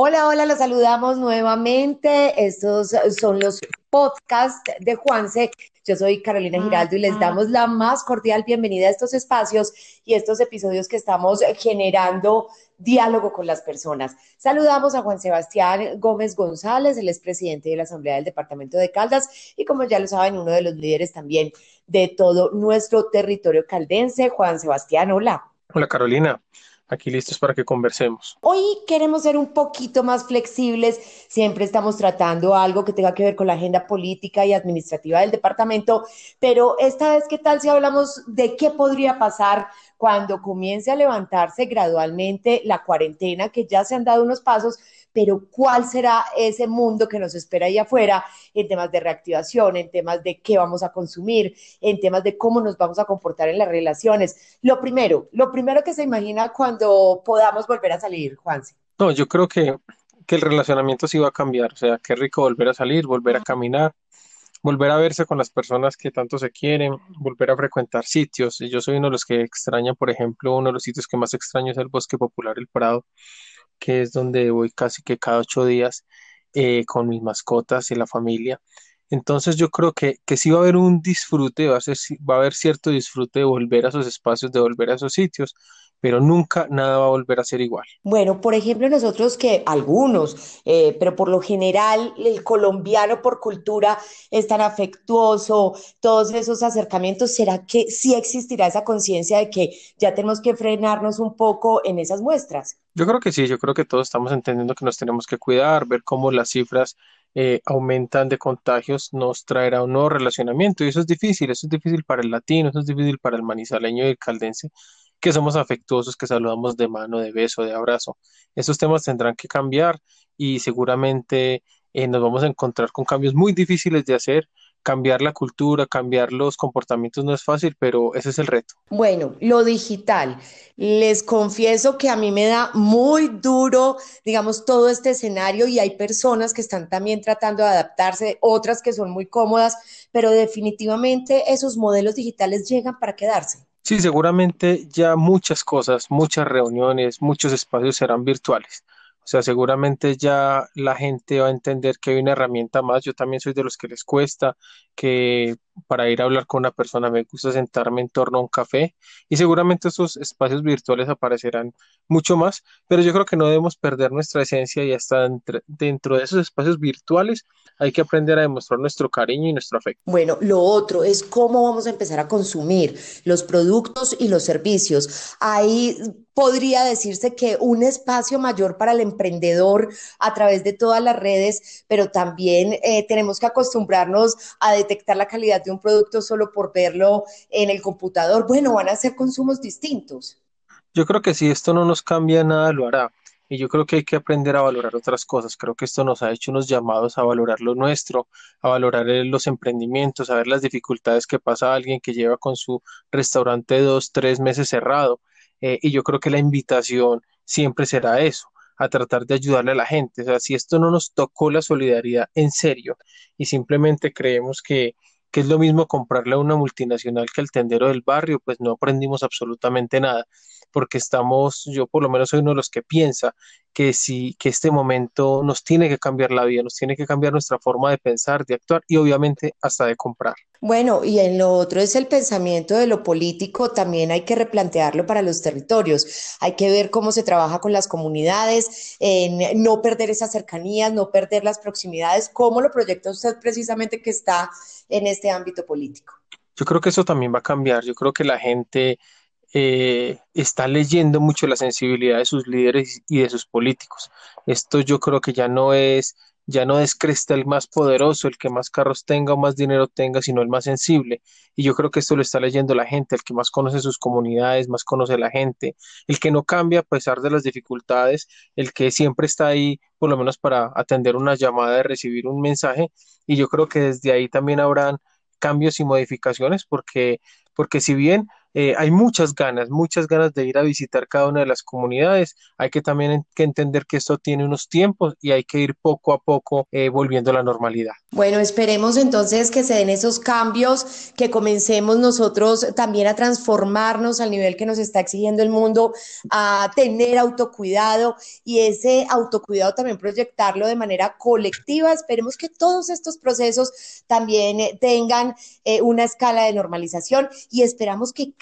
Hola, hola, los saludamos nuevamente. Estos son los podcasts de Juanse. Yo soy Carolina Giraldo y les damos la más cordial bienvenida a estos espacios y estos episodios que estamos generando diálogo con las personas. Saludamos a Juan Sebastián Gómez González, el expresidente de la Asamblea del Departamento de Caldas y como ya lo saben, uno de los líderes también de todo nuestro territorio caldense. Juan Sebastián, hola. Hola Carolina aquí listos para que conversemos. Hoy queremos ser un poquito más flexibles, siempre estamos tratando algo que tenga que ver con la agenda política y administrativa del departamento, pero esta vez, ¿qué tal si hablamos de qué podría pasar cuando comience a levantarse gradualmente la cuarentena, que ya se han dado unos pasos, pero cuál será ese mundo que nos espera ahí afuera en temas de reactivación, en temas de qué vamos a consumir, en temas de cómo nos vamos a comportar en las relaciones. Lo primero, lo primero que se imagina cuando podamos volver a salir, Juanse. No, yo creo que, que el relacionamiento sí va a cambiar, o sea, qué rico volver a salir, volver a caminar, volver a verse con las personas que tanto se quieren, volver a frecuentar sitios. Yo soy uno de los que extraña, por ejemplo, uno de los sitios que más extraño es el Bosque Popular El Prado que es donde voy casi que cada ocho días eh, con mis mascotas y la familia. Entonces yo creo que, que sí va a haber un disfrute, va a, ser, va a haber cierto disfrute de volver a esos espacios, de volver a esos sitios, pero nunca nada va a volver a ser igual. Bueno, por ejemplo, nosotros que algunos, eh, pero por lo general el colombiano por cultura es tan afectuoso, todos esos acercamientos, ¿será que sí existirá esa conciencia de que ya tenemos que frenarnos un poco en esas muestras? Yo creo que sí, yo creo que todos estamos entendiendo que nos tenemos que cuidar, ver cómo las cifras eh, aumentan de contagios nos traerá un nuevo relacionamiento y eso es difícil, eso es difícil para el latino, eso es difícil para el manizaleño y el caldense que somos afectuosos, que saludamos de mano, de beso, de abrazo. Esos temas tendrán que cambiar y seguramente eh, nos vamos a encontrar con cambios muy difíciles de hacer. Cambiar la cultura, cambiar los comportamientos no es fácil, pero ese es el reto. Bueno, lo digital. Les confieso que a mí me da muy duro, digamos, todo este escenario y hay personas que están también tratando de adaptarse, otras que son muy cómodas, pero definitivamente esos modelos digitales llegan para quedarse. Sí, seguramente ya muchas cosas, muchas reuniones, muchos espacios serán virtuales. O sea, seguramente ya la gente va a entender que hay una herramienta más. Yo también soy de los que les cuesta, que para ir a hablar con una persona me gusta sentarme en torno a un café y seguramente esos espacios virtuales aparecerán mucho más, pero yo creo que no debemos perder nuestra esencia y hasta dentro de esos espacios virtuales hay que aprender a demostrar nuestro cariño y nuestro afecto. Bueno, lo otro es cómo vamos a empezar a consumir los productos y los servicios. Ahí podría decirse que un espacio mayor para el emprendedor a través de todas las redes, pero también eh, tenemos que acostumbrarnos a detectar la calidad un producto solo por verlo en el computador. Bueno, van a ser consumos distintos. Yo creo que si esto no nos cambia nada, lo hará. Y yo creo que hay que aprender a valorar otras cosas. Creo que esto nos ha hecho unos llamados a valorar lo nuestro, a valorar los emprendimientos, a ver las dificultades que pasa alguien que lleva con su restaurante dos, tres meses cerrado. Eh, y yo creo que la invitación siempre será eso, a tratar de ayudarle a la gente. O sea, si esto no nos tocó la solidaridad en serio y simplemente creemos que, que es lo mismo comprarle a una multinacional que al tendero del barrio, pues no aprendimos absolutamente nada porque estamos, yo por lo menos soy uno de los que piensa que sí, que este momento nos tiene que cambiar la vida, nos tiene que cambiar nuestra forma de pensar, de actuar y obviamente hasta de comprar. Bueno, y en lo otro es el pensamiento de lo político, también hay que replantearlo para los territorios. Hay que ver cómo se trabaja con las comunidades, en no perder esas cercanías, no perder las proximidades. ¿Cómo lo proyecta usted precisamente que está en este ámbito político? Yo creo que eso también va a cambiar. Yo creo que la gente eh, está leyendo mucho la sensibilidad de sus líderes y de sus políticos. Esto yo creo que ya no es, ya no es cresta el más poderoso, el que más carros tenga o más dinero tenga, sino el más sensible. Y yo creo que esto lo está leyendo la gente, el que más conoce sus comunidades, más conoce la gente, el que no cambia a pesar de las dificultades, el que siempre está ahí, por lo menos para atender una llamada, de recibir un mensaje. Y yo creo que desde ahí también habrán cambios y modificaciones porque, porque si bien eh, hay muchas ganas, muchas ganas de ir a visitar cada una de las comunidades. Hay que también que entender que esto tiene unos tiempos y hay que ir poco a poco eh, volviendo a la normalidad. Bueno, esperemos entonces que se den esos cambios, que comencemos nosotros también a transformarnos al nivel que nos está exigiendo el mundo, a tener autocuidado y ese autocuidado también proyectarlo de manera colectiva. Esperemos que todos estos procesos también tengan eh, una escala de normalización y esperamos que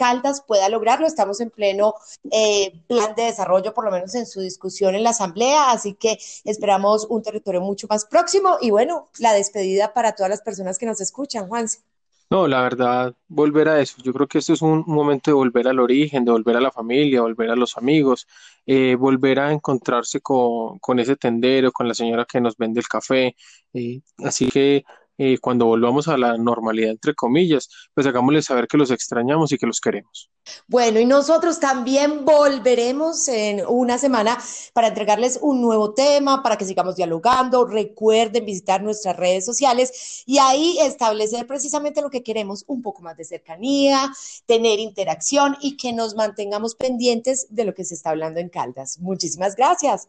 Pueda lograrlo. Estamos en pleno eh, plan de desarrollo, por lo menos en su discusión en la Asamblea, así que esperamos un territorio mucho más próximo y bueno, la despedida para todas las personas que nos escuchan, Juanse. No, la verdad, volver a eso. Yo creo que esto es un momento de volver al origen, de volver a la familia, volver a los amigos, eh, volver a encontrarse con, con, ese tendero, con la señora que nos vende el café. Eh, así que eh, cuando volvamos a la normalidad, entre comillas, pues hagámosles saber que los extrañamos y que los queremos. Bueno, y nosotros también volveremos en una semana para entregarles un nuevo tema, para que sigamos dialogando. Recuerden visitar nuestras redes sociales y ahí establecer precisamente lo que queremos, un poco más de cercanía, tener interacción y que nos mantengamos pendientes de lo que se está hablando en Caldas. Muchísimas gracias.